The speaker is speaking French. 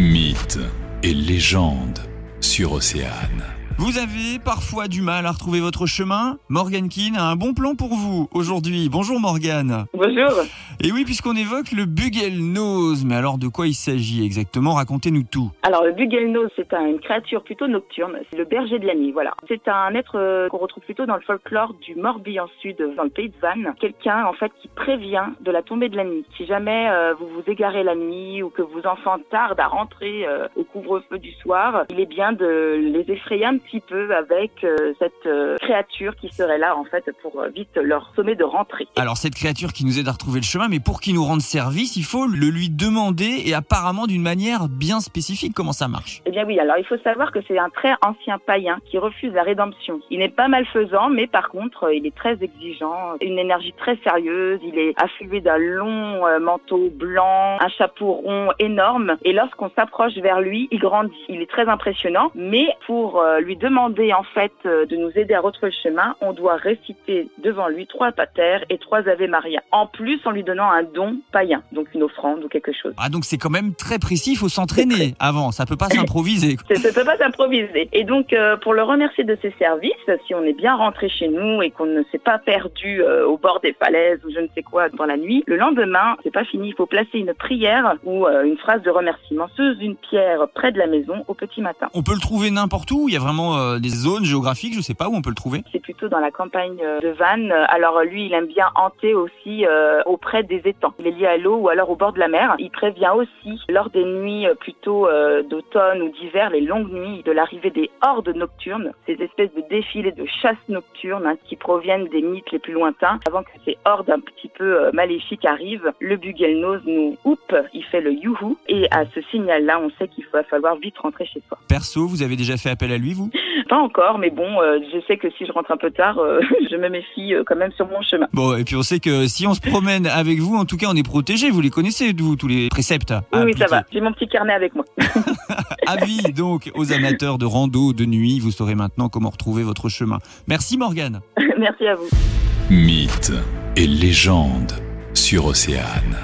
Mythes et légendes sur Océane. Vous avez parfois du mal à retrouver votre chemin Morgan Keane a un bon plan pour vous aujourd'hui. Bonjour Morgan. Bonjour. Et oui, puisqu'on évoque le Bugelnose, mais alors de quoi il s'agit exactement? Racontez-nous tout. Alors le Bugelnose, c'est un- une créature plutôt nocturne. C'est le berger de la nuit, voilà. C'est un être euh, qu'on retrouve plutôt dans le folklore du Morbihan Sud, dans le pays de Vannes. Quelqu'un en fait qui prévient de la tombée de la nuit. Si jamais euh, vous vous égarez la nuit ou que vos enfants tardent à rentrer euh, au couvre-feu du soir, il est bien de les effrayer un petit peu avec euh, cette euh, créature qui serait là en fait pour euh, vite leur sommer de rentrer. Alors cette créature qui nous aide à retrouver le chemin, mais pour qu'il nous rende service, il faut le lui demander et apparemment d'une manière bien spécifique. Comment ça marche? Eh bien oui, alors il faut savoir que c'est un très ancien païen qui refuse la rédemption. Il n'est pas malfaisant, mais par contre, il est très exigeant, une énergie très sérieuse, il est afflué d'un long manteau blanc, un chapeau rond énorme, et lorsqu'on s'approche vers lui, il grandit. Il est très impressionnant, mais pour euh, lui demander en fait euh, de nous aider à retrouver le chemin, on doit réciter devant lui trois patères et trois Ave Maria. En plus, en lui donnant un don païen, donc une offrande ou quelque chose. Ah donc c'est quand même très précis, il faut s'entraîner avant, ça peut pas s'improviser. Ça ne peut pas s'improviser. Et donc, euh, pour le remercier de ses services, si on est bien rentré chez nous et qu'on ne s'est pas perdu euh, au bord des falaises ou je ne sais quoi dans la nuit, le lendemain, c'est pas fini. Il faut placer une prière ou euh, une phrase de remerciement sous une pierre près de la maison au petit matin. On peut le trouver n'importe où, il y a vraiment euh, des zones géographiques, je sais pas où on peut le trouver. C'est plutôt dans la campagne euh, de Vannes. Alors lui, il aime bien hanter aussi euh, auprès des étangs. Il est lié à l'eau ou alors au bord de la mer. Il prévient aussi lors des nuits euh, plutôt euh, d'automne ou d'hiver, les longues nuits, de l'arrivée des hordes nocturnes, ces espèces de défilés de chasse nocturnes hein, qui proviennent des mythes les plus lointains. Avant que ces hordes un petit peu euh, maléfiques arrivent, le bugelnose nous houppe, il fait le youhou et à ce signal-là, on sait qu'il va falloir vite rentrer chez soi. Perso, vous avez déjà fait appel à lui, vous Pas encore, mais bon, euh, je sais que si je rentre un peu tard, euh, je me méfie euh, quand même sur mon chemin. Bon, et puis on sait que si on se promène avec vous, en tout cas, on est protégé. Vous les connaissez, vous, tous les préceptes à Oui, oui, ça va. J'ai mon petit carnet avec moi. Avis donc aux amateurs de rando de nuit, vous saurez maintenant comment retrouver votre chemin. Merci Morgane. Merci à vous. Mythes et légendes sur Océane.